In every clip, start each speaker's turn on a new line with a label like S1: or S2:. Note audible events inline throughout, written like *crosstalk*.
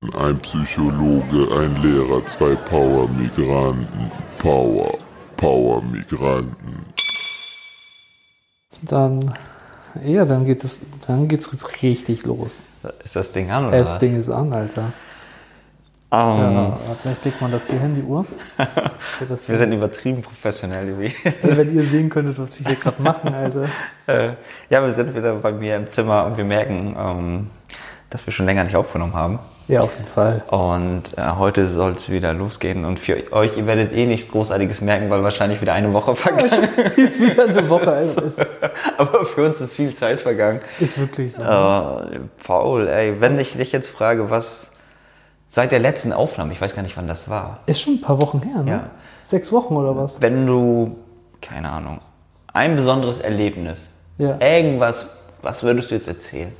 S1: Ein Psychologe, ein Lehrer, zwei Power-Migranten. Power, Power-Migranten.
S2: Dann, ja, dann geht es, dann geht's jetzt richtig los.
S3: Ist das Ding an oder
S2: Das
S3: was?
S2: Ding ist an, Alter.
S3: Ähm,
S2: Ja, vielleicht legt man das hier hin, die Uhr. *laughs*
S3: Wir sind übertrieben professionell, wie.
S2: Also, wenn ihr sehen könntet, was wir hier gerade machen, Alter. *laughs*
S3: Äh, ja, wir sind wieder bei mir im Zimmer und wir merken, ähm, dass wir schon länger nicht aufgenommen haben.
S2: Ja, auf jeden Fall.
S3: Und äh, heute soll es wieder losgehen. Und für euch, ihr werdet eh nichts Großartiges merken, weil wahrscheinlich wieder eine Woche vergangen
S2: Ist wieder eine Woche, Alter. Ist, *laughs*
S3: Aber für uns ist viel Zeit vergangen.
S2: ist wirklich so.
S3: Äh, Paul, ey, wenn ich dich jetzt frage, was seit der letzten Aufnahme, ich weiß gar nicht, wann das war,
S2: Ist schon ein paar Wochen her, ne?
S3: Ja.
S2: Sechs Wochen oder was?
S3: wenn du, keine Ahnung, ein besonderes Erlebnis,
S2: Ja.
S3: irgendwas, was würdest du jetzt erzählen?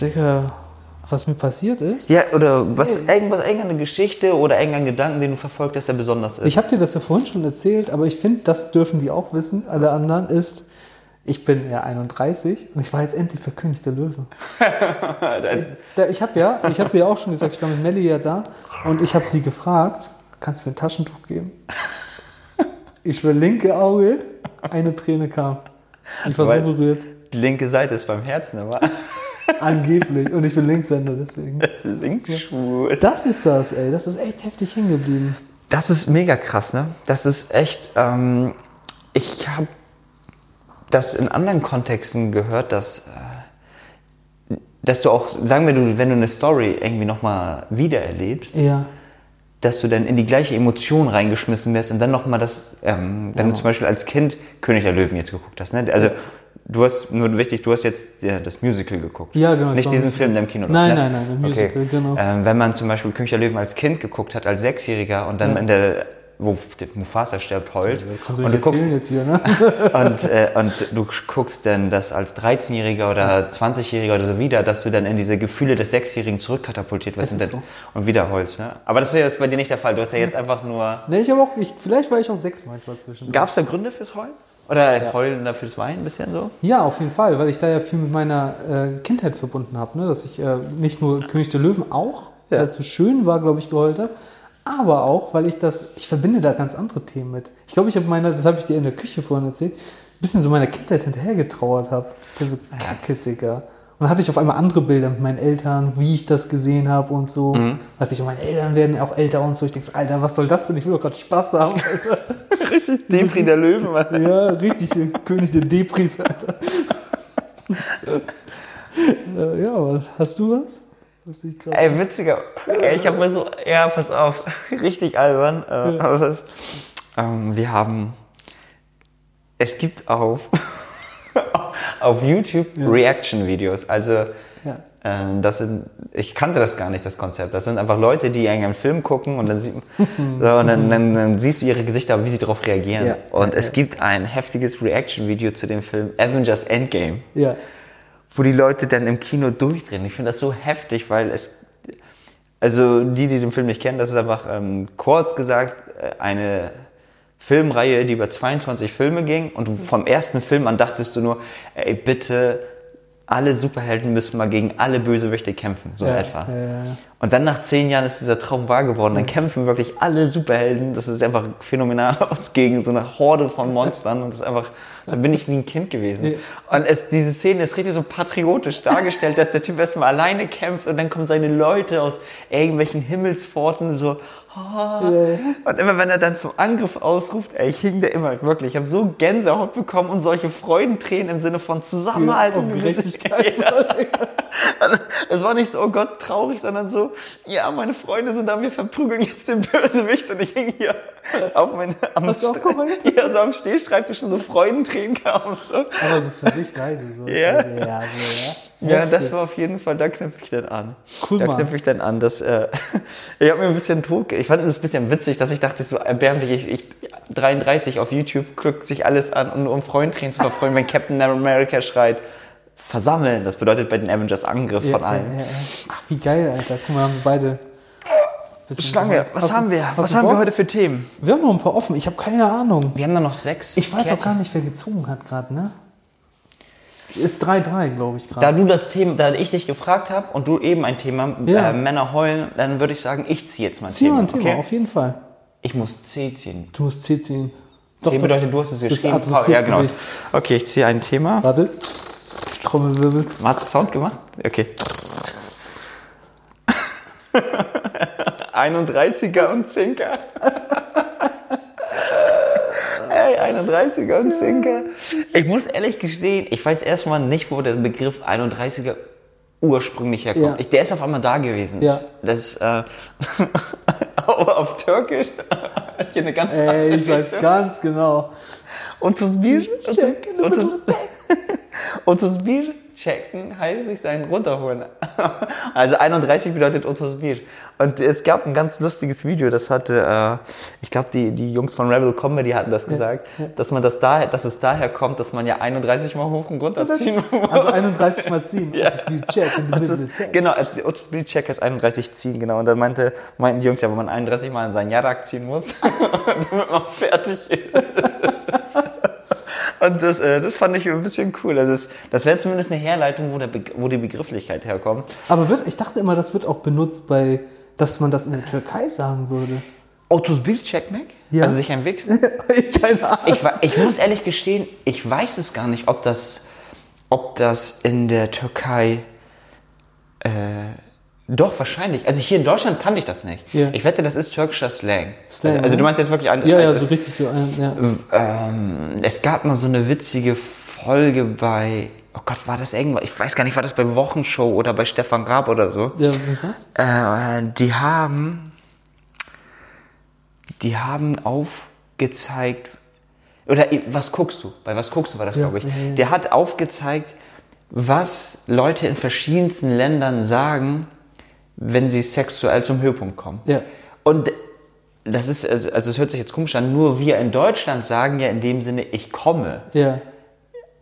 S2: Digga, was mir passiert ist.
S3: Ja, oder was, irgendwas, irgendeine Geschichte oder irgendein Gedanken, den du verfolgt hast, der besonders ist.
S2: Ich habe dir das ja vorhin schon erzählt, aber ich finde, das dürfen die auch wissen, alle anderen, ist, ich bin ja 31 und ich war jetzt endlich bei König der Löwe. *laughs* Da- Ich habe ja, ich habe dir ja auch schon gesagt, ich war mit Melly ja da und ich habe sie gefragt, kannst du mir ein Taschentuch geben? Ich schwör, linke Auge, eine Träne kam. Ich war
S3: Weil-
S2: so berührt.
S3: Die linke Seite ist beim Herzen, aber
S2: Angeblich. Und ich bin Linkshänder, deswegen. *laughs*
S3: linksschwul.
S2: Das ist das, ey. Das ist echt heftig hängen geblieben.
S3: Das ist mega krass, ne? Das ist echt. Ähm, ich habe das in anderen Kontexten gehört, dass, äh, dass du auch, sagen wir, du, wenn du eine Story irgendwie nochmal wiedererlebst,
S2: Ja.
S3: dass du dann in die gleiche Emotion reingeschmissen wirst und dann nochmal das, ähm, wenn du zum Beispiel als Kind König der Löwen jetzt geguckt hast, ne? Also du hast, nur wichtig, du hast jetzt ja, das Musical geguckt.
S2: Ja, genau, ich
S3: Nicht diesen Film, der im Kino
S2: Nein,
S3: läuft, ne?
S2: nein, nein, der Musical, genau.
S3: Ähm, wenn man zum Beispiel König der Löwen als Kind geguckt hat, als Sechsjähriger und dann in der, wo Mufasa stirbt, heult.
S2: Du
S3: und du guckst,
S2: hier, ne? *laughs*
S3: und, äh, und du guckst dann das als 13-Jähriger oder 20-Jähriger oder so wieder, dass du dann in diese Gefühle des Sechsjährigen zurückkatapultiert wirst und,
S2: so.
S3: und wieder heulst. Ne? Aber das ist ja jetzt bei dir nicht der Fall. Du hast ja jetzt einfach nur.
S2: Ne, ich habe auch, ich, vielleicht war ich auch sechs manchmal zwischen.
S3: Gab es da Gründe fürs Heulen? Oder Heulen da fürs Weinen ein bisschen so?
S2: Ja, auf jeden Fall, weil ich da ja viel mit meiner äh, Kindheit verbunden habe. Ne? Dass ich äh, nicht nur König der Löwen auch,
S3: Ja.
S2: weil es so schön war, glaube ich, geheult habe, aber auch, weil ich das, ich verbinde da ganz andere Themen mit. Ich glaube, ich habe meiner, das habe ich dir in der Küche vorhin erzählt, ein bisschen so meiner Kindheit hinterhergetrauert habe. So Kacke, Digga. Und dann hatte ich auf einmal andere Bilder mit meinen Eltern, wie ich das gesehen habe und so.
S3: Mhm.
S2: Da dachte ich, meine Eltern werden auch älter und so. Ich denke so, Alter, was soll das denn? Ich will doch gerade Spaß haben, *laughs* Alter.
S3: Depri der Löwen, Mann.
S2: Ja, richtig, König der Depris, Alter. *laughs* Äh, ja, aber hast du was? Was grad-
S3: Ey, witziger. Ich habe mir so, ja, pass auf, *laughs* richtig albern. Äh, ist, ähm, wir haben, es gibt auf, auf YouTube Reaction-Videos. Also,
S2: Ja.
S3: ähm, das sind, ich kannte das gar nicht, das Konzept. Das sind einfach Leute, die einen Film gucken und dann, sieht, *laughs* so, und dann, dann, dann siehst du ihre Gesichter, wie sie darauf reagieren.
S2: Ja.
S3: Und
S2: Ja,
S3: es
S2: ja.
S3: gibt ein heftiges Reaction-Video zu dem Film Avengers Endgame
S2: Ja.
S3: wo die Leute dann im Kino durchdrehen. Ich finde das so heftig, weil es, also die, die den Film nicht kennen, das ist einfach ähm, kurz gesagt äh, eine Filmreihe, die über 22 Filme ging und du vom ersten Film an dachtest du nur, ey bitte, alle Superhelden müssen mal gegen alle Bösewichte kämpfen, so
S2: Ja,
S3: etwa.
S2: ja, ja.
S3: Und dann nach zehn Jahren ist dieser Traum wahr geworden. Dann kämpfen wirklich alle Superhelden. Das ist einfach phänomenal *laughs* aus gegen so eine Horde von *laughs* Monstern. Und das ist einfach, da bin ich wie ein Kind gewesen. Und es, diese Szene ist richtig so patriotisch dargestellt, dass der Typ erstmal alleine kämpft und dann kommen seine Leute aus irgendwelchen Himmelspforten so. ah. Und immer wenn er dann zum Angriff ausruft, ey, ich hing da immer wirklich. Ich habe so Gänsehaut bekommen und solche Freudentränen im Sinne von Zusammenhalt und
S2: Gerechtigkeit. *laughs* *laughs* *laughs*
S3: es war nicht so, oh Gott, traurig, sondern so, ja, meine Freunde sind da, wir verprügeln jetzt den Bösewicht und ich hing hier auf mein, am,
S2: Hast du auch geheult? *laughs*
S3: ja, so am Stehschreibtisch und so Freudentränen kamen und so.
S2: Aber so für sich leise. So.
S3: Ja.
S2: So, ja, so, ja.
S3: Ja, das war auf jeden Fall, da knüpfe ich dann an.
S2: Cool,
S3: da knüpfe ich dann an, dass, äh, *laughs* ich habe mir ein bisschen tot, ich fand es ein bisschen witzig, dass ich dachte, so erbärmlich, ich, ich 33 auf YouTube guckt sich alles an, um, um Freudentränen zu verfreuen, wenn Captain America schreit, versammeln, das bedeutet bei den Avengers Angriff
S2: Ja,
S3: von allen.
S2: ja, ja. Ach, wie geil, Alter. Guck mal, haben wir beide.
S3: Schlange, was
S2: Hast
S3: haben wir? Was haben wir heute für Themen?
S2: Wir haben noch ein paar offen. Ich habe keine Ahnung.
S3: Wir haben da noch sechs.
S2: Ich weiß auch
S3: Kärtchen.
S2: gar nicht, wer gezogen hat gerade, ne? Ist 3-3, glaube ich,
S3: Da
S2: gerade.
S3: du das Thema, da ich dich gefragt habe und du eben ein Thema,
S2: Ja.
S3: äh, Männer heulen, dann würde ich sagen, ich ziehe jetzt mal ein
S2: Zieh
S3: Thema.
S2: mal ein Thema,
S3: okay?
S2: auf jeden Fall.
S3: Ich muss C ziehen.
S2: Du musst C ziehen.
S3: C bedeutet, du hast es geschrieben. Ja, genau. Okay, ich ziehe ein Thema.
S2: Warte. Trommelwirbel.
S3: Hast du Sound gemacht? Okay. 31er und Zinker. Ey, 31er und Zinker. Ich muss ehrlich gestehen, ich weiß erstmal nicht, wo der Begriff 31er ursprünglich herkommt.
S2: Ja.
S3: Ich, der ist auf einmal da gewesen.
S2: Ja.
S3: Das ist äh, *laughs* auf Türkisch. Ich kenne ganz
S2: Ey, ich weiß ganz genau.
S3: Und das Bier, und das, und das, das Bier checken heißt sich seinen runterholen. *laughs* Also 31 bedeutet das Bier. Und es gab ein ganz lustiges Video, das hatte, äh, ich glaube, die, die Jungs von Rebel Comedy hatten das gesagt, dass man das daher, dass es daher kommt, dass man ja 31 mal hoch und runter ziehen muss.
S2: Also 31 mal ziehen. *laughs*
S3: Ja.
S2: Die Check in the
S3: Und das,
S2: middle. Check.
S3: genau, ist 31 ziehen, genau. Und dann meinte, meinten die Jungs, ja, wenn man 31 Mal in seinen Jarak ziehen muss, *laughs* damit man fertig ist. Und das, äh, das fand ich ein bisschen cool. Also das, das wäre zumindest eine Herleitung, wo, der Be wo die Begrifflichkeit herkommt.
S2: Aber wird, ich dachte immer, das wird auch benutzt bei, dass man das in der Türkei sagen würde.
S3: Autos Bildcheck, Mac?
S2: Ja.
S3: Also sich ein Wichsen? *laughs*
S2: Keine Ahnung.
S3: Ich, ich muss ehrlich gestehen, ich weiß es gar nicht, ob das, ob das in der Türkei. Äh, doch, wahrscheinlich. Also hier in Deutschland kannte ich das nicht.
S2: Ja.
S3: Ich wette, das ist türkischer Slang.
S2: Slang,
S3: also, also du meinst jetzt wirklich ein.
S2: Ja, ja, so richtig so. Ein, ja.
S3: ähm, es gab mal so eine witzige Folge bei. Oh Gott, war das irgendwas? Ich weiß gar nicht, war das bei Wochenshow oder bei Stefan Raab oder so?
S2: ja, was?
S3: Äh, die haben, die haben aufgezeigt, oder was guckst du? Bei was guckst du war das,
S2: Ja,
S3: glaube ich.
S2: ja, ja.
S3: Der hat aufgezeigt, was Leute in verschiedensten Ländern sagen, wenn sie sexuell zum Höhepunkt kommen.
S2: Ja.
S3: Und das ist, also also es hört sich jetzt komisch an, nur wir in Deutschland sagen ja in dem Sinne, ich komme.
S2: Ja.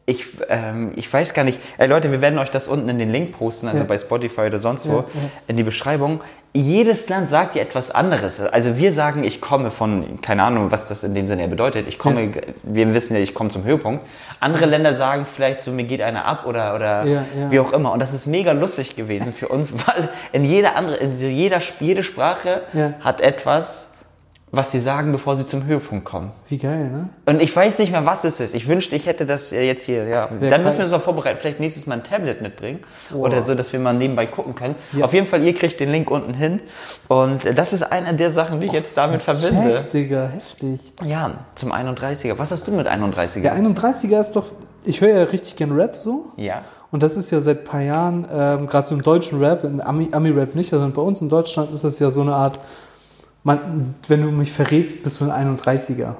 S3: Ich, ähm, ich weiß gar nicht. Ey Leute, wir werden euch das unten in den Link posten, also
S2: Ja.
S3: bei Spotify oder sonst wo,
S2: Ja, ja.
S3: in die Beschreibung. Jedes Land sagt ja etwas anderes. Also wir sagen, ich komme von, keine Ahnung, was das in dem Sinne bedeutet. Ich komme, wir wissen ja, ich komme zum Höhepunkt. Andere Länder sagen vielleicht so, mir geht einer ab oder, oder wie auch immer. Und das ist mega lustig gewesen für uns, *laughs* weil in jeder andere, in jeder, jede Sprache hat etwas, was sie sagen, bevor sie zum Höhepunkt kommen.
S2: Wie geil, ne?
S3: Und ich weiß nicht mehr, was es ist. Ich wünschte, ich hätte das äh, jetzt hier. Ja.
S2: Wer
S3: Dann müssen wir uns auch vorbereiten. Vielleicht nächstes Mal ein Tablet mitbringen. Oder so, dass wir mal nebenbei gucken können.
S2: Ja.
S3: Auf jeden Fall, ihr kriegt den Link unten hin. Und äh, das ist einer der Sachen, die ich jetzt damit verbinde.
S2: Digga, heftig.
S3: Ja, zum 31er. Was hast du mit 31er?
S2: Der 31er ist doch, ich höre ja richtig gern Rap so.
S3: ja.
S2: Und das ist ja seit ein paar Jahren, ähm, gerade so im deutschen Rap, im Ami- Ami-Rap nicht, sondern bei uns in Deutschland ist das ja so eine Art, man, wenn du mich verrätst, bist du ein 31er.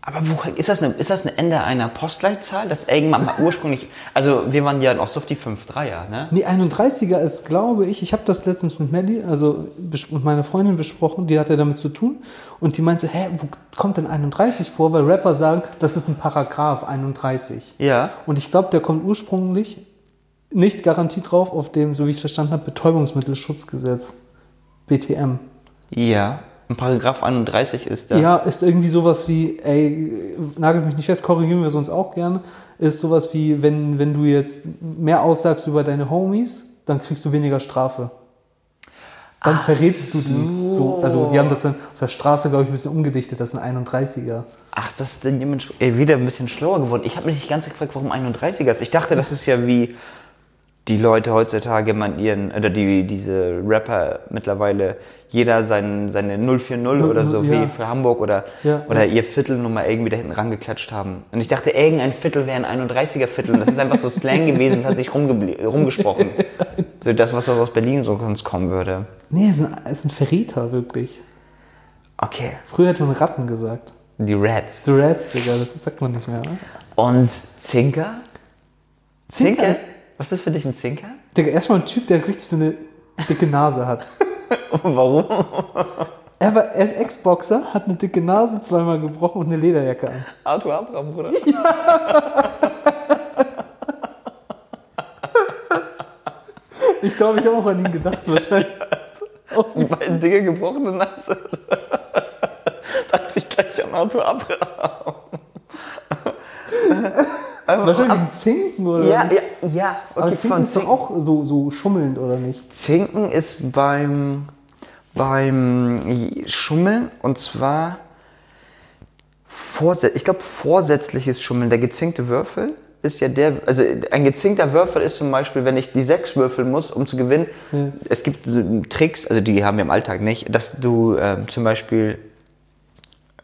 S3: Aber wo, ist, das eine, ist das ein Ende einer Postleitzahl? Das irgendwann mal ursprünglich. Also, wir waren ja auch so auf die 5-3er, ne?
S2: Nee, 31er ist, glaube ich, ich habe das letztens mit Melly, also mit meiner Freundin besprochen, die hatte damit zu tun. Und die meinte so, hä, wo kommt denn 31 vor? Weil Rapper sagen, das ist ein Paragraph 31.
S3: Ja.
S2: Und ich glaube, der kommt ursprünglich nicht garantiert drauf auf dem, so wie ich es verstanden habe, Betäubungsmittelschutzgesetz. BTM.
S3: Ja. Ein Paragraph 31 ist da.
S2: Ja, ist irgendwie sowas wie, ey, nagelt mich nicht fest, korrigieren wir sonst auch gerne, ist sowas wie, wenn, wenn du jetzt mehr aussagst über deine Homies, dann kriegst du weniger Strafe. Dann verrätst du die. So, also die haben das dann auf der Straße, glaube ich, ein bisschen umgedichtet, das sind 31er.
S3: Ach, das ist dann jemand wieder ein bisschen schlauer geworden. Ich habe mich nicht ganz gefragt, warum 31er ist. Ich dachte, das ist ja wie die Leute heutzutage man ihren, oder die, diese Rapper mittlerweile, jeder sein, seine 040 oder so,
S2: ja.
S3: wie für Hamburg oder,
S2: Ja,
S3: oder
S2: ja.
S3: ihr Viertelnummer irgendwie da hinten rangeklatscht haben. Und ich dachte, irgendein Viertel wäre ein 31er Viertel. Und das ist einfach so Slang gewesen, es hat sich rumgesprochen. *laughs* So das, was aus Berlin so sonst kommen würde.
S2: Nee, es ist ein, es ist ein Verräter, wirklich.
S3: Okay,
S2: Früher hätte man Ratten gesagt.
S3: die Rats.
S2: The Rats, Digga, das sagt man nicht mehr. Ne?
S3: Und Zinker?
S2: Zinker ist,
S3: Was ist für dich ein Zinker?
S2: Digga, erstmal ein Typ, der richtig so eine dicke Nase hat. *laughs*
S3: Warum?
S2: Er, war, er ist Ex-Boxer, hat eine dicke Nase, zweimal gebrochen und eine Lederjacke an.
S3: Arthur Abraham, Bruder. *laughs*
S2: Ich glaube, ich habe auch an ihn gedacht, wahrscheinlich. *laughs*
S3: Die beiden Dinge gebrochene Nase. dachte ich gleich an Arthur Abraham.
S2: Wahrscheinlich ein Zinken oder
S3: Ja, ja, ja.
S2: Aber
S3: Okay,
S2: Zinken
S3: von
S2: ist
S3: Zinken.
S2: auch so, so schummelnd, oder nicht?
S3: Zinken ist beim, beim Schummeln und zwar vorsätzlich, ich glaube vorsätzliches Schummeln. Der gezinkte Würfel ist ja der, also ein gezinkter Würfel ist zum Beispiel, wenn ich die sechs würfeln muss, um zu gewinnen. Es gibt Tricks, also die haben wir im Alltag nicht, dass du ähm, zum Beispiel,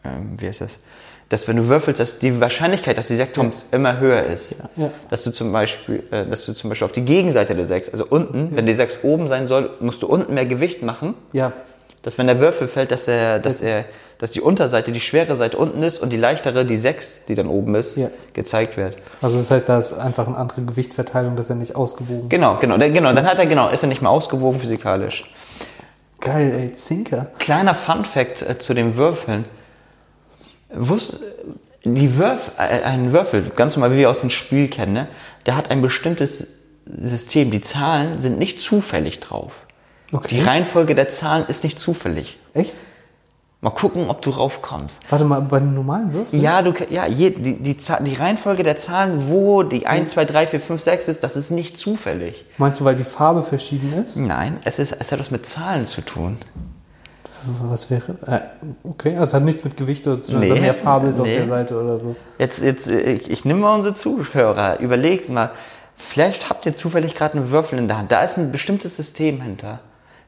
S3: ähm, wie heißt das? Dass wenn du würfelst, dass die Wahrscheinlichkeit, dass die Sechs kommst, immer höher ist.
S2: Ja.
S3: Dass du zum Beispiel, äh, dass du zum Beispiel auf die Gegenseite der Sechs, also unten, wenn die Sechs oben sein soll, musst du unten mehr Gewicht machen,
S2: Ja.
S3: dass wenn der Würfel fällt, dass er, dass er, dass die Unterseite, die schwere Seite unten ist und die leichtere, die Sechs, die dann oben ist,
S2: Ja.
S3: gezeigt wird.
S2: Also das heißt, da ist einfach eine andere Gewichtverteilung, das ist ja nicht ausgewogen.
S3: Genau, genau, dann- genau. Dann hat er genau, ist er nicht mehr ausgewogen physikalisch.
S2: Geil, ey, Zinker.
S3: Kleiner Fun Fact äh, zu den Würfeln. Wusst, die Würf, äh, ein Würfel, ganz normal, wie wir aus dem Spiel kennen, ne? der hat ein bestimmtes System. Die Zahlen sind nicht zufällig drauf.
S2: Okay.
S3: Die Reihenfolge der Zahlen ist nicht zufällig.
S2: Echt?
S3: Mal gucken, ob du raufkommst.
S2: Warte mal, bei den normalen Würfeln?
S3: Ja, du, ja je, die, die, die Reihenfolge der Zahlen, wo die 1, 2, 3, 4, 5, 6 ist, das ist nicht zufällig.
S2: Meinst du, weil die Farbe verschieden ist?
S3: Nein, es, ist, es hat was mit Zahlen zu tun.
S2: Was wäre? Äh, okay, also es hat nichts mit Gewicht oder zu tun,
S3: Nee,
S2: mehr Farbe ist auf
S3: nee.
S2: der Seite oder so.
S3: Jetzt, jetzt, äh, ich, ich nehme mal unsere Zuhörer, überlegt mal, vielleicht habt ihr zufällig gerade einen Würfel in der Hand. Da ist ein bestimmtes System hinter.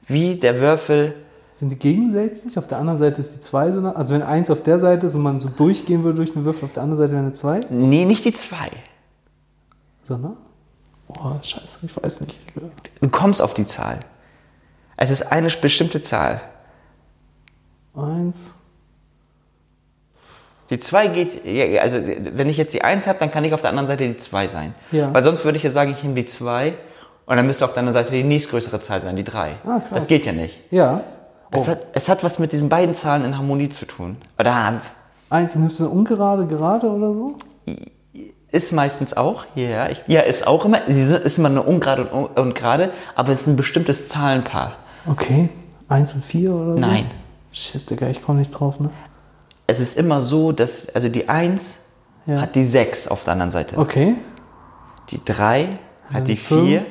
S3: Wie der Würfel,
S2: Sind die gegensätzlich? Auf der anderen Seite ist die 2 so nah. Also wenn eins auf der Seite ist und man so durchgehen würde durch einen Würfel, auf der anderen Seite wäre eine 2?
S3: nee, nicht die zwei.
S2: So, ne? Boah, scheiße, ich weiß nicht.
S3: Du kommst auf die Zahl. Es ist eine bestimmte Zahl.
S2: Eins.
S3: Die 2 geht, also wenn ich jetzt die 1 habe, dann kann ich auf der anderen Seite die 2 sein.
S2: Ja.
S3: Weil sonst würde ich ja sagen, ich nehme die 2 und dann müsste auf der anderen Seite die nächstgrößere Zahl sein, die 3.
S2: Ah, krass.
S3: Das geht ja nicht.
S2: Ja.
S3: Es, hat, es hat was mit diesen beiden Zahlen in Harmonie zu tun. Oder
S2: Eins, dann nimmst du eine ungerade, gerade oder so?
S3: ist meistens auch, ja, ich, ja, ist auch immer, sie sind- ist immer eine ungerade und, un- und gerade, aber es ist ein bestimmtes Zahlenpaar.
S2: Okay. Eins und vier oder so?
S3: Nein.
S2: Shit, Digga, ich komme nicht drauf, ne?
S3: Es ist immer so, dass, also die 1
S2: Ja.
S3: hat die 6 auf der anderen Seite.
S2: Okay.
S3: Die 3 hat die
S2: fünf.
S3: 4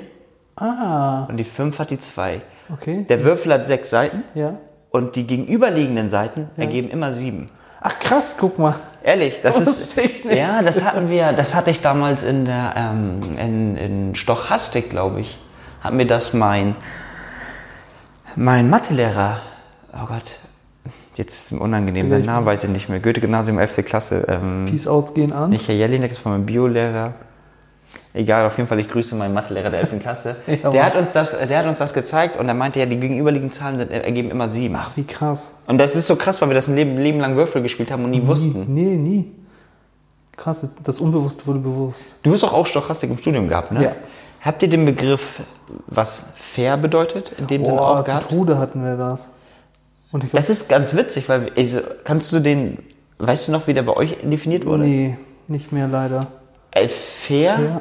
S2: Ah,
S3: und die 5 hat die 2.
S2: okay.
S3: Der Würfel hat sechs Seiten
S2: ja.
S3: und die gegenüberliegenden Seiten ergeben immer sieben.
S2: Ach krass, guck mal.
S3: Ehrlich, das ist.
S2: Wusste nicht.
S3: Ja, das hatten wir, das hatte ich damals in der ähm, in, in Stochastik, glaube ich. Hat mir das mein mein Mathelehrer, oh Gott, jetzt ist es mir unangenehm, seinen Namen weiß ich nicht mehr. Goethe-Gymnasium 11. Klasse. Ähm,
S2: Peace Outs gehen an.
S3: Michael Jelinek ist von meinem Biolehrer. Egal, auf jeden Fall, ich grüße meinen Mathelehrer der 11. Klasse. *laughs*
S2: Ja,
S3: der, hat uns das, der hat uns das gezeigt und er meinte ja, die gegenüberliegenden Zahlen sind, ergeben immer sieben.
S2: Ach, wie krass.
S3: Und das ist so krass, weil wir das ein Leben, Leben lang Würfel gespielt haben und nie wussten.
S2: Nie, nee, nie. Krass, das Unbewusste wurde bewusst.
S3: Du hast doch auch Stochastik im Studium gehabt, ne?
S2: Ja.
S3: Habt ihr den Begriff, was fair bedeutet, in dem Sinne auch
S2: Boah, zu
S3: gehabt?
S2: Tode hatten wir das. Glaube,
S3: Das ist ganz witzig, weil, also, kannst du den, weißt du noch, wie der bei euch definiert wurde?
S2: nee, nicht mehr leider.
S3: Äh, fair?
S2: Fair.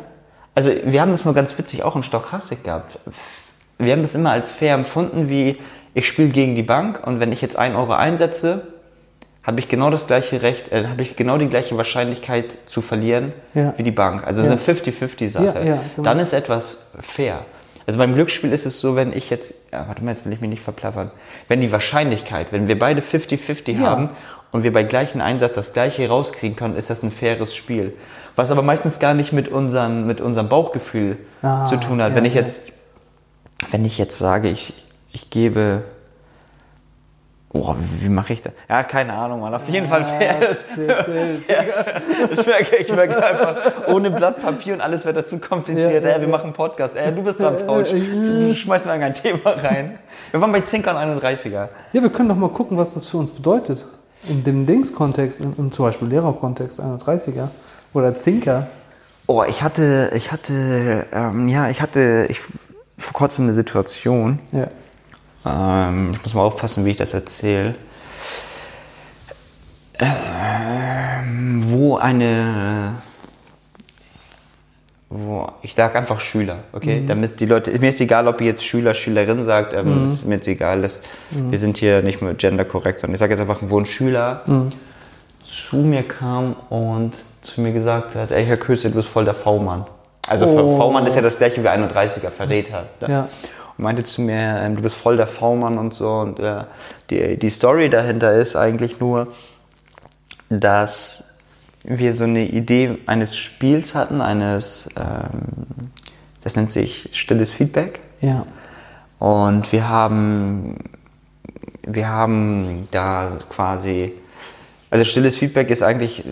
S3: Also wir haben das mal ganz witzig auch in Stochastik gehabt. Wir haben das immer als fair empfunden, wie ich spiele gegen die Bank und wenn ich jetzt 1 Euro einsetze, habe ich genau das gleiche Recht, äh, habe ich genau die gleiche Wahrscheinlichkeit zu verlieren
S2: Ja.
S3: wie die Bank. Also
S2: Ja.
S3: eine 50-50 Sache.
S2: Ja, ja, genau.
S3: Dann ist etwas fair. Also beim Glücksspiel ist es so, wenn ich jetzt, ja, warte mal, jetzt will ich mich nicht verplappern. Wenn die Wahrscheinlichkeit, wenn wir beide 50-50
S2: Ja.
S3: haben und wir bei gleichem Einsatz das gleiche rauskriegen können, ist das ein faires Spiel. Was aber meistens gar nicht mit unserem, mit unserem Bauchgefühl
S2: Ah,
S3: zu tun hat.
S2: ja,
S3: wenn ich jetzt, wenn ich jetzt sage, ich, ich gebe, boah, wie, wie mache ich das? Ja, keine Ahnung, man. Auf jeden Fall fair ist. *laughs* Ich merke, ich merke einfach, ohne Blatt Papier und alles wird das zu kompliziert.
S2: Ja, ja,
S3: Ey, wir machen einen Podcast. Ey, du bist dran, Pouch. Du schmeißt mir ein Thema rein. Wir waren bei Zinkern 31er.
S2: Ja, wir können doch mal gucken, was das für uns bedeutet. In dem Dings-Kontext, im zum Beispiel Lehrerkontext, 31er. Oder Zinker.
S3: Oh, ich hatte, ich hatte, ähm, ja, ich hatte ich, vor kurzem eine Situation.
S2: Ja.
S3: Ähm, ich muss mal aufpassen, wie ich das erzähle. Ähm, wo eine. Wo, ich sag einfach Schüler, okay? Damit die Leute. Mir ist egal, ob ihr jetzt Schüler, Schülerin sagt, ähm, das ist mir jetzt egal. Das, Wir sind hier nicht mehr gender korrekt, sondern ich sage jetzt einfach, wo ein Schüler zu mir kam und zu mir gesagt hat, ey Herr Köse, du bist voll der V-Mann. Also oh. V-Mann ist ja das gleiche wie 31er, Verräter. Ne? Ja. Meinte zu mir, ähm, du bist voll der V-Mann und so. Und äh, die, die Story dahinter ist eigentlich nur, dass wir so eine Idee eines Spiels hatten, eines, ähm, das nennt sich stilles Feedback.
S2: Ja.
S3: Und wir haben, wir haben da quasi also stilles Feedback ist eigentlich,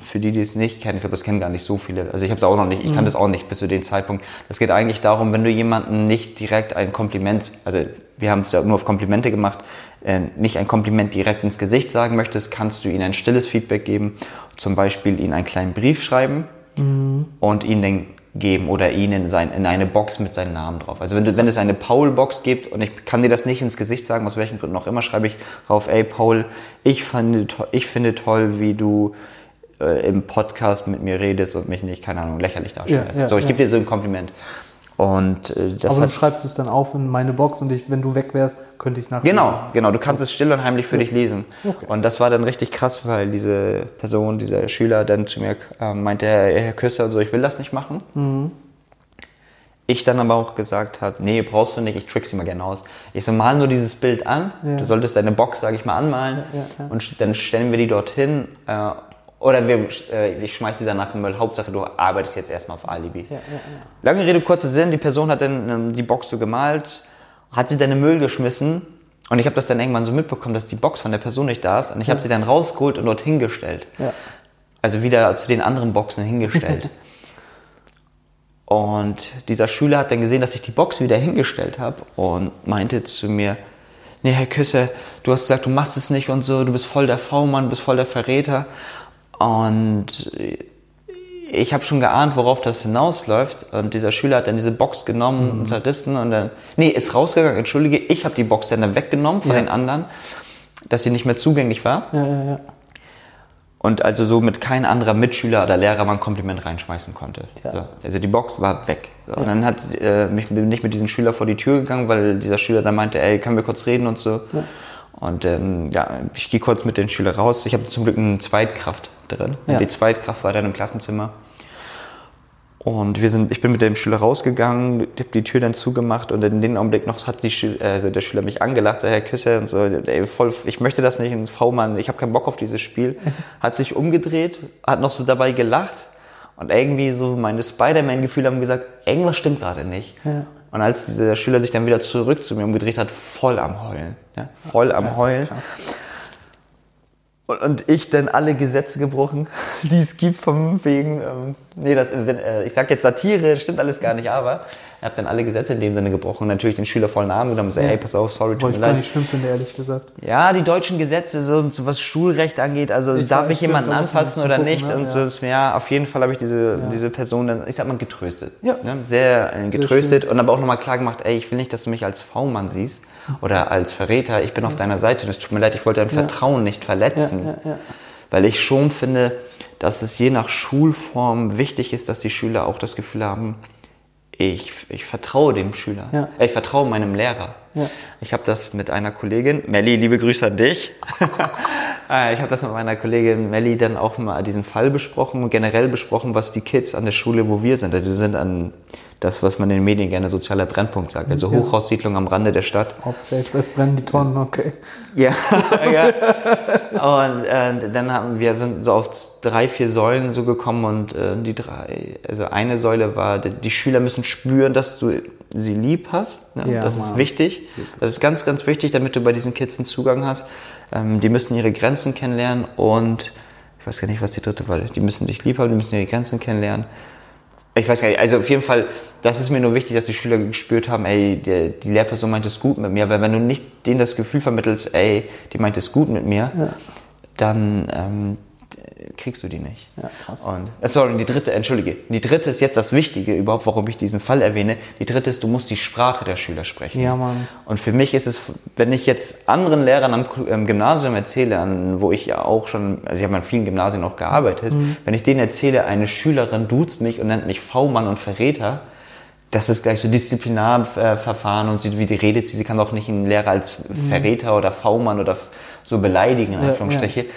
S3: für die, die es nicht kennen, ich glaube, das kennen gar nicht so viele. Also ich habe es auch noch nicht, ich mhm. kann das auch nicht bis zu dem Zeitpunkt. Es geht eigentlich darum, wenn du jemanden nicht direkt ein Kompliment, also wir haben es ja nur auf Komplimente gemacht, äh, nicht ein Kompliment direkt ins Gesicht sagen möchtest, kannst du ihnen ein stilles Feedback geben. Zum Beispiel ihnen einen kleinen Brief schreiben mhm. und ihnen den geben oder ihn in, sein, in eine Box mit seinem Namen drauf. Also wenn, du, wenn es eine Paul-Box gibt und ich kann dir das nicht ins Gesicht sagen, aus welchen Gründen auch immer, schreibe ich drauf, ey Paul, ich, fand, ich finde toll, wie du äh, im Podcast mit mir redest und mich nicht, keine Ahnung, lächerlich darstellst. Ja, ja, so, ich ja. gebe dir so ein Kompliment. Und,
S2: äh, das Aber du schreibst es dann auf in meine Box und ich, wenn du weg wärst, könnte ich es nachlesen.
S3: Genau, genau. Du kannst es still und heimlich für dich lesen. Okay. Und das war dann richtig krass, weil diese Person, dieser Schüler dann zu mir äh, meinte, Herr, Herr Küsser, so, ich will das nicht machen. Mhm. Ich dann aber auch gesagt habe, nee, brauchst du nicht, ich trick sie mal gerne aus. Ich so, mal nur dieses Bild an. Ja. Du solltest deine Box, sage ich mal, anmalen. Ja, ja, und dann stellen wir die dorthin äh, oder wir, äh, ich schmeiß die danach im Müll. Hauptsache, du arbeitest jetzt erstmal auf Alibi. Ja, ja, ja. Lange Rede, kurzer Sinn. Die Person hat dann ähm, die Box so gemalt, hat sie dann in den Müll geschmissen. Und ich habe das dann irgendwann so mitbekommen, dass die Box von der Person nicht da ist. Und ich habe sie dann rausgeholt und dort hingestellt. Also wieder zu den anderen Boxen hingestellt. *laughs* und dieser Schüler hat dann gesehen, dass ich die Box wieder hingestellt habe und meinte zu mir, nee, Herr Küsse, du hast gesagt, du machst es nicht und so, du bist voll der V-Mann, du bist voll der Verräter. Und ich habe schon geahnt, worauf das hinausläuft. Und dieser Schüler hat dann diese Box genommen mhm. und zerrissen und dann, nee, ist rausgegangen, entschuldige, ich habe die Box dann weggenommen von ja. den anderen, dass sie nicht mehr zugänglich war. Ja, ja, ja. Und also somit kein anderer Mitschüler oder Lehrer mal ein Kompliment reinschmeißen konnte. Ja. So, also die Box war weg. So, und dann hat äh, mich, bin ich mit diesem Schüler vor die Tür gegangen, weil dieser Schüler dann meinte, ey, können wir kurz reden und so. Ja. Und ähm, ja, ich gehe kurz mit den Schülern raus. Ich habe zum Glück eine Zweitkraft drin. Ja. Die Zweitkraft war dann im Klassenzimmer. Und wir sind, ich bin mit dem Schüler rausgegangen, habe die Tür dann zugemacht und in dem Augenblick noch hat die also der Schüler mich angelacht, so Herr Küsse und so, ey, voll, ich möchte das nicht, ein V-Mann, ich habe keinen Bock auf dieses Spiel. *laughs* Hat sich umgedreht, hat noch so dabei gelacht und irgendwie so meine Spider-Man-Gefühle haben gesagt, irgendwas stimmt gerade nicht. Ja. Und als dieser Schüler sich dann wieder zurück zu mir umgedreht hat, voll am Heulen. Ja, voll am Heulen. Und, und ich dann alle Gesetze gebrochen, *laughs* die es gibt vom wegen, ähm, nee, das, äh, ich sag jetzt Satire, stimmt alles gar nicht, aber er hat dann alle Gesetze in dem Sinne gebrochen und natürlich den Schüler voll Namen genommen und gesagt, ja. ey, pass auf, sorry,
S2: tut mir leid. nicht schlimm finde, ehrlich gesagt.
S3: Ja, die deutschen Gesetze, so, so was Schulrecht angeht, also ich darf ich jemanden anfassen oder gucken, nicht? Ne? Und ja. so, ja, auf jeden Fall habe ich diese, ja. diese Person dann, ich sag mal, getröstet. Ja. Ne? Sehr äh, getröstet Sehr und aber auch nochmal klar gemacht, ey, ich will nicht, dass du mich als V-Mann siehst oder als Verräter, ich bin auf deiner Seite, es tut mir leid, ich wollte dein Vertrauen nicht verletzen. Weil ich schon finde, dass es je nach Schulform wichtig ist, dass die Schüler auch das Gefühl haben, ich, ich vertraue dem Schüler. Ja. Ich vertraue meinem Lehrer. Ja. Ich habe das mit einer Kollegin, Melli, liebe Grüße an dich. *laughs* Äh, ich habe das mit meiner Kollegin Melli dann auch mal diesen Fall besprochen und generell besprochen, was die Kids an der Schule, wo wir sind. Also wir sind an das, was man in den Medien gerne sozialer Brennpunkt sagt. Also ja. Hochhaussiedlung am Rande der Stadt.
S2: Hauptsächlich, es brennen die Tonnen, okay.
S3: Ja, *laughs* ja. Und äh, dann haben wir sind so auf drei, vier Säulen so gekommen und äh, die drei, also eine Säule war, die Schüler müssen spüren, dass du sie lieb hast. Ne? Ja, das Mann. ist wichtig. Das ist ganz, ganz wichtig, damit du bei diesen Kids einen Zugang hast. Ähm, die müssen ihre Grenzen kennenlernen und ich weiß gar nicht, was die dritte war. Die müssen dich lieb haben, die müssen ihre Grenzen kennenlernen ich weiß gar nicht, also auf jeden Fall, das ist mir nur wichtig, dass die Schüler gespürt haben, ey, die, die Lehrperson meint es gut mit mir, weil wenn du nicht denen das Gefühl vermittelst, ey, die meint es gut mit mir, ja. dann ähm, kriegst du die nicht. Ja, krass. Und, äh, sorry, die dritte, entschuldige, die dritte ist jetzt das Wichtige überhaupt, warum ich diesen Fall erwähne. Die dritte ist, du musst die Sprache der Schüler sprechen.
S2: Ja, Mann.
S3: Und für mich ist es, wenn ich jetzt anderen Lehrern am Gymnasium erzähle, an, wo ich ja auch schon, also ich habe an vielen Gymnasien auch gearbeitet, mhm. wenn ich denen erzähle, eine Schülerin duzt mich und nennt mich V-Mann und Verräter, das ist gleich so Disziplinarverfahren und sie, wie die redet sie, sie kann auch nicht einen Lehrer als mhm. Verräter oder V-Mann oder so beleidigen, in Anführungsstriche. Ja, ja.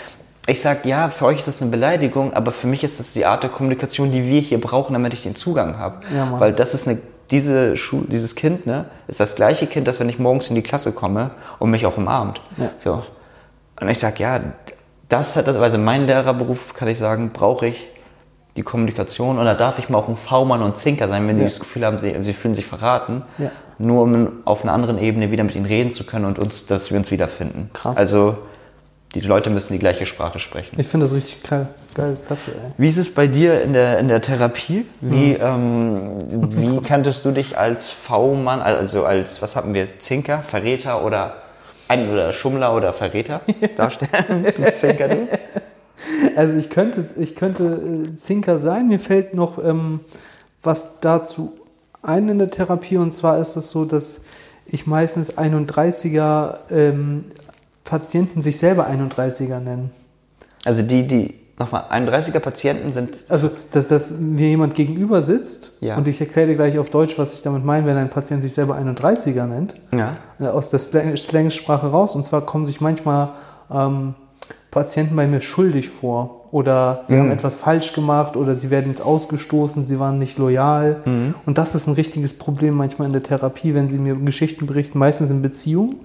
S3: Ich sage, ja, für euch ist das eine Beleidigung, aber für mich ist das die Art der Kommunikation, die wir hier brauchen, damit ich den Zugang habe.
S2: Ja,
S3: Weil das ist eine, diese Schu dieses Kind, ne, ist das gleiche Kind, das wenn ich morgens in die Klasse komme und mich auch umarmt.
S2: Ja.
S3: So. Und ich sage, ja, das hat das, also mein Lehrerberuf, kann ich sagen, brauche ich die Kommunikation und da darf ich mal auch ein V-Mann und Zinker sein, wenn die
S2: Ja.
S3: das Gefühl haben, sie, sie fühlen sich verraten.
S2: Ja.
S3: Nur um auf einer anderen Ebene wieder mit ihnen reden zu können und uns, dass wir uns wiederfinden.
S2: Krass.
S3: Also die Leute müssen die gleiche Sprache sprechen.
S2: Ich finde das richtig geil. Geil, klasse, ey.
S3: Wie ist es bei dir in der, in der Therapie? Wie, ähm, wie kanntest du dich als V-Mann, also als, was hatten wir, Zinker, Verräter oder ein oder Schummler oder Verräter *laughs* darstellen? Du Zinker, du?
S2: Also ich könnte, ich könnte äh, Zinker sein. Mir fällt noch ähm, was dazu ein in der Therapie. Und zwar ist es so, dass ich meistens 31er ähm, Patienten sich selber 31er nennen.
S3: Also die, die, nochmal, 31er Patienten sind,
S2: Also, dass, dass mir jemand gegenüber sitzt
S3: Ja.
S2: und ich erkläre dir gleich auf Deutsch, was ich damit meine, wenn ein Patient sich selber 31er nennt.
S3: ja,
S2: äh, aus der Slang- Slangsprache raus. Und zwar kommen sich manchmal ähm, Patienten bei mir schuldig vor. Oder sie haben etwas falsch gemacht oder sie werden jetzt ausgestoßen, sie waren nicht loyal. Und das ist ein richtiges Problem manchmal in der Therapie, wenn sie mir Geschichten berichten, meistens in Beziehung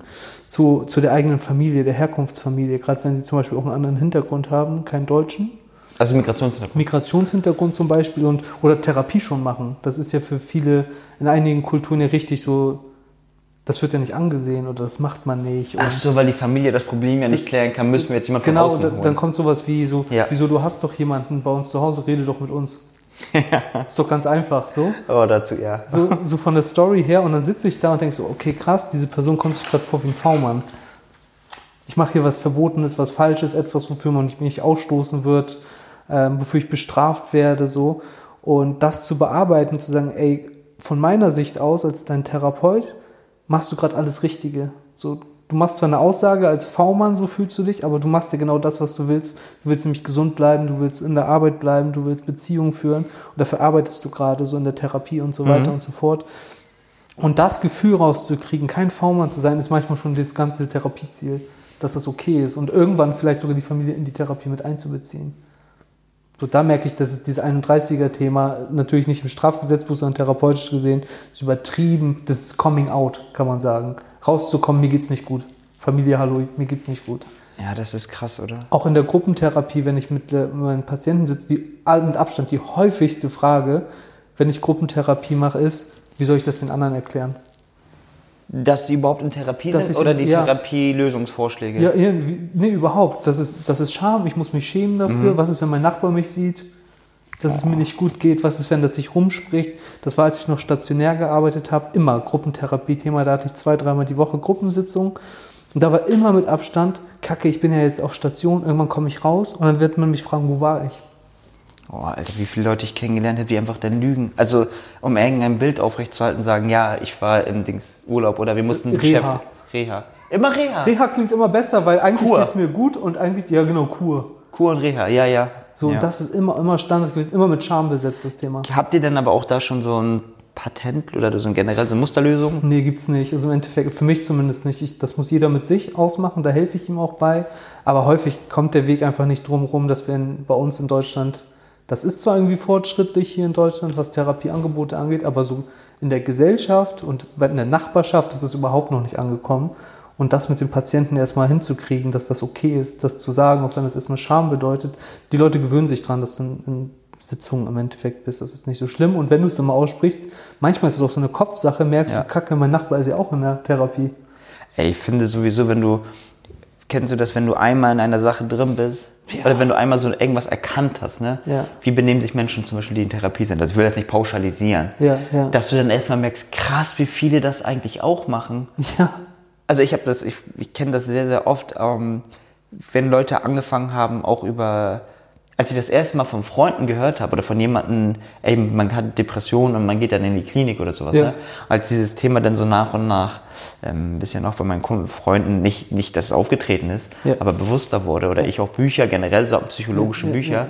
S2: zu, zu der eigenen Familie, der Herkunftsfamilie. Gerade wenn sie zum Beispiel auch einen anderen Hintergrund haben, keinen deutschen.
S3: also Migrationshintergrund.
S2: Migrationshintergrund zum Beispiel und oder Therapie schon machen. Das ist ja für viele in einigen Kulturen ja richtig so, das wird ja nicht angesehen oder das macht man nicht.
S3: Ach
S2: Und
S3: so, weil die Familie das Problem ja nicht klären kann, müssen wir jetzt jemand von
S2: genau,
S3: außen
S2: dann,
S3: holen.
S2: dann kommt sowas wie so,
S3: Ja.
S2: wieso du hast doch jemanden bei uns zu Hause, rede doch mit uns. *laughs* Ist doch ganz einfach so.
S3: oh, dazu, ja.
S2: so. *laughs* So von der Story her und dann sitze ich da und denke so, okay krass, diese Person kommt sich gerade vor wie ein V-Mann. Ich mache hier was Verbotenes, was Falsches, etwas, wofür man mich nicht ausstoßen wird, ähm, wofür ich bestraft werde, so. Und das zu bearbeiten, zu sagen, ey, von meiner Sicht aus, als dein Therapeut, machst du gerade alles Richtige. So, du machst zwar eine Aussage als V-Mann, so fühlst du dich, aber du machst ja genau das, was du willst. Du willst nämlich gesund bleiben, du willst in der Arbeit bleiben, du willst Beziehungen führen und dafür arbeitest du gerade so in der Therapie und so weiter und so fort. Und das Gefühl rauszukriegen, kein V-Mann zu sein, ist manchmal schon das ganze Therapieziel, dass das okay ist und irgendwann vielleicht sogar die Familie in die Therapie mit einzubeziehen. So, da merke ich, dass es dieses 31er-Thema natürlich nicht im Strafgesetzbuch, sondern therapeutisch gesehen ist übertrieben. Das ist Coming Out, kann man sagen. Rauszukommen, mir geht's nicht gut. Familie, hallo, mir geht's nicht gut.
S3: Ja, das ist krass, oder?
S2: Auch in der Gruppentherapie, wenn ich mit äh, meinen Patienten sitze, die mit Abstand die häufigste Frage, wenn ich Gruppentherapie mache, ist, wie soll ich das den anderen erklären?
S3: Dass sie überhaupt in Therapie
S2: Dass
S3: sind
S2: ich-
S3: oder die
S2: ja.
S3: Therapie-Lösungsvorschläge?
S2: Ja, irgendwie, nee, überhaupt. Das ist, das ist Scham, ich muss mich schämen dafür. Was ist, wenn mein Nachbar mich sieht, dass es mir nicht gut geht? Was ist, wenn das sich rumspricht? Das war, als ich noch stationär gearbeitet habe, immer Gruppentherapie-Thema. Da hatte ich zwei, dreimal die Woche Gruppensitzung. Und da war immer mit Abstand, kacke, ich bin ja jetzt auf Station, irgendwann komme ich raus und dann wird man mich fragen, wo war ich?
S3: Oh, Alter, wie viele Leute ich kennengelernt habe, die einfach dann lügen. Also, um irgendein Bild aufrechtzuerhalten, sagen, ja, ich war im Dings Urlaub oder wir mussten
S2: Reha.
S3: Geschäft. Reha. Immer Reha.
S2: Reha klingt immer besser, weil eigentlich
S3: Kur.
S2: geht es mir gut und eigentlich, ja genau, Kur.
S3: Kur und Reha, ja, ja.
S2: So,
S3: ja.
S2: und das ist immer, immer Standard gewesen, immer mit Scham besetzt, das Thema.
S3: Habt ihr denn aber auch da schon so ein Patent oder so ein generell so eine Musterlösung?
S2: Nee, gibt's nicht. Also im Endeffekt, für mich zumindest nicht. Ich, das muss jeder mit sich ausmachen, da helfe ich ihm auch bei. Aber häufig kommt der Weg einfach nicht drum rum, dass wir in, bei uns in Deutschland, das ist zwar irgendwie fortschrittlich hier in Deutschland, was Therapieangebote angeht, aber so in der Gesellschaft und in der Nachbarschaft ist es überhaupt noch nicht angekommen. Und das mit dem Patienten erstmal hinzukriegen, dass das okay ist, das zu sagen, auch wenn das erstmal Scham bedeutet. Die Leute gewöhnen sich dran, dass du in, in Sitzungen im Endeffekt bist. Das ist nicht so schlimm. Und wenn du es dann mal aussprichst, manchmal ist es auch so eine Kopfsache, merkst
S3: Ja.
S2: du, kacke, mein Nachbar ist ja auch in der Therapie.
S3: Ey, ich finde sowieso, wenn du, kennst du das, wenn du einmal in einer Sache drin bist,
S2: Ja.
S3: oder wenn du einmal so irgendwas erkannt hast, ne?
S2: Ja.
S3: Wie benehmen sich Menschen zum Beispiel, die in Therapie sind? Also ich will das nicht pauschalisieren.
S2: Ja, ja.
S3: Dass du dann erstmal merkst, krass, wie viele das eigentlich auch machen.
S2: Ja.
S3: Also ich habe das, ich, ich kenne das sehr, sehr oft, ähm, wenn Leute angefangen haben, auch über, als ich das erste Mal von Freunden gehört habe oder von jemandem, ey, man hat Depressionen und man geht dann in die Klinik oder sowas,
S2: Ja.
S3: ne? als dieses Thema dann so nach und nach, ähm, ein bisschen auch bei meinen Freunden, nicht, nicht, dass es aufgetreten ist,
S2: Ja.
S3: aber bewusster wurde oder ich auch Bücher, generell so psychologische Bücher,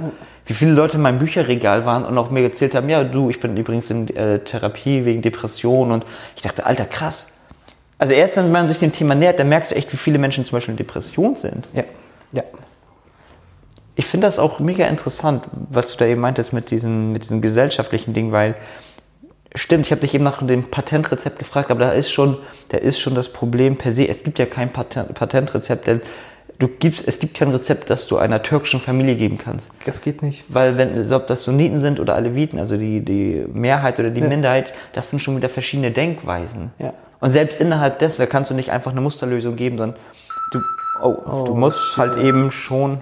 S3: wie viele Leute in meinem Bücherregal waren und auch mir erzählt haben, ja, du, ich bin übrigens in äh, Therapie wegen Depression und ich dachte, alter, krass. Also erst wenn man sich dem Thema nähert, dann merkst du echt, wie viele Menschen zum Beispiel in Depression sind.
S2: Ja. Ja.
S3: Ich finde das auch mega interessant, was du da eben meintest mit diesem, mit diesem gesellschaftlichen Ding, weil stimmt, ich habe dich eben nach dem Patentrezept gefragt, aber da ist schon, da ist schon das Problem per se. Es gibt ja kein Patent, Patentrezept, denn du gibst, es gibt kein Rezept, das du einer türkischen Familie geben kannst.
S2: Das geht nicht.
S3: Weil wenn, ob das Sunniten sind oder Aleviten, also die, die Mehrheit oder die ja. Minderheit, das sind schon wieder verschiedene Denkweisen.
S2: Ja.
S3: Und selbst innerhalb dessen, da kannst du nicht einfach eine Musterlösung geben, sondern du, oh, oh, du musst halt eben schon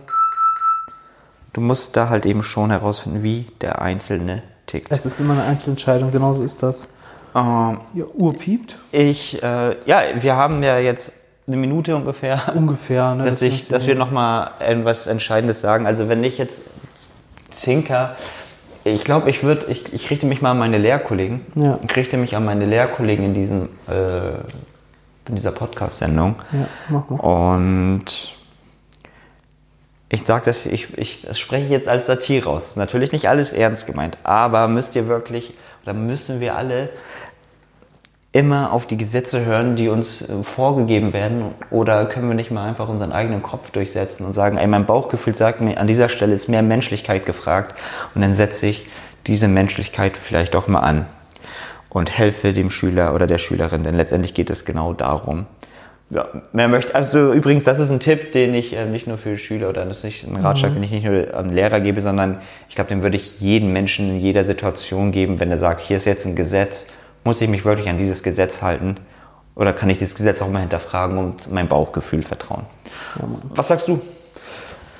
S3: du musst da halt eben schon herausfinden, wie der Einzelne tickt.
S2: Es ist immer eine Einzelentscheidung, genauso ist das.
S3: Ähm,
S2: ja, Uhr piept.
S3: Ich, äh, ja, wir haben ja jetzt eine Minute ungefähr. *laughs*
S2: Ungefähr,
S3: ne? Dass, ich, dass wir nochmal etwas Entscheidendes sagen. Also wenn ich jetzt Zinker, ich glaube, ich würde, ich, ich richte mich mal an meine Lehrkollegen.
S2: Ja.
S3: Ich richte mich an meine Lehrkollegen in diesem, äh, in dieser Podcast-Sendung.
S2: Ja, mach mal.
S3: Und ich sage das, ich, ich, das spreche jetzt als Satire aus. Natürlich nicht alles ernst gemeint, aber müsst ihr wirklich, oder müssen wir alle immer auf die Gesetze hören, die uns äh, vorgegeben werden? Oder können wir nicht mal einfach unseren eigenen Kopf durchsetzen und sagen, ey, mein Bauchgefühl sagt mir, an dieser Stelle ist mehr Menschlichkeit gefragt und dann setze ich diese Menschlichkeit vielleicht auch mal an und helfe dem Schüler oder der Schülerin, denn letztendlich geht es genau darum ja, mehr möchte. Also übrigens, das ist ein Tipp, den ich äh, nicht nur für Schüler oder das ist nicht ein Ratschlag, mhm. den ich nicht nur an Lehrer gebe, sondern ich glaube, den würde ich jedem Menschen in jeder Situation geben, wenn er sagt, hier ist jetzt ein Gesetz, muss ich mich wirklich an dieses Gesetz halten oder kann ich dieses Gesetz auch mal hinterfragen und mein Bauchgefühl vertrauen. Ja, was sagst du?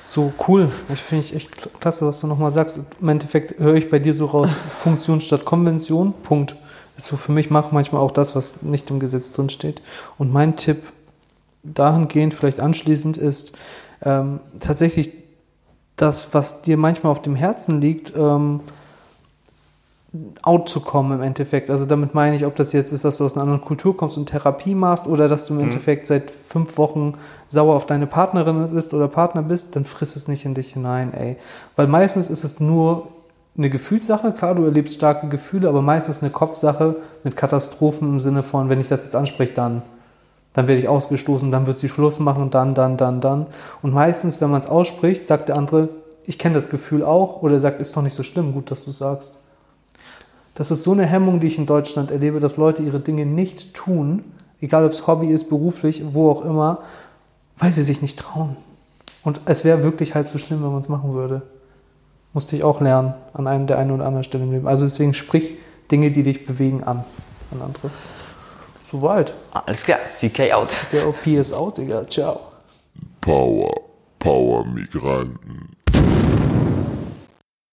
S2: So cool. Ich finde ich echt klasse, was du nochmal sagst. Im Endeffekt höre ich bei dir so raus, *laughs* Funktion statt Konvention. Punkt. Ist so für mich macht manchmal auch das, was nicht im Gesetz drin steht. Und mein Tipp dahingehend vielleicht anschließend ist ähm, tatsächlich das, was dir manchmal auf dem Herzen liegt, ähm, out zu kommen im Endeffekt. Also damit meine ich, ob das jetzt ist, dass du aus einer anderen Kultur kommst und Therapie machst oder dass du im mhm. Endeffekt seit fünf Wochen sauer auf deine Partnerin bist oder Partner bist, dann friss es nicht in dich hinein, ey. Weil meistens ist es nur eine Gefühlssache, klar, du erlebst starke Gefühle, aber meistens eine Kopfsache mit Katastrophen im Sinne von, wenn ich das jetzt anspreche, dann dann werde ich ausgestoßen, dann wird sie Schluss machen, dann, dann, dann, dann. Und meistens, wenn man es ausspricht, sagt der andere, ich kenne das Gefühl auch, oder sagt, ist doch nicht so schlimm, gut, dass du sagst. Das ist so eine Hemmung, die ich in Deutschland erlebe, dass Leute ihre Dinge nicht tun, egal ob es Hobby ist, beruflich, wo auch immer, weil sie sich nicht trauen. Und es wäre wirklich halb so schlimm, wenn man es machen würde. Musste ich auch lernen an einer, der einen oder anderen Stelle im Leben. Also deswegen sprich Dinge, die dich bewegen, an, an andere. Soweit.
S3: Alles klar, CK out.
S2: CKOP ist out, Digga. Ciao.
S1: Power, Power Migranten.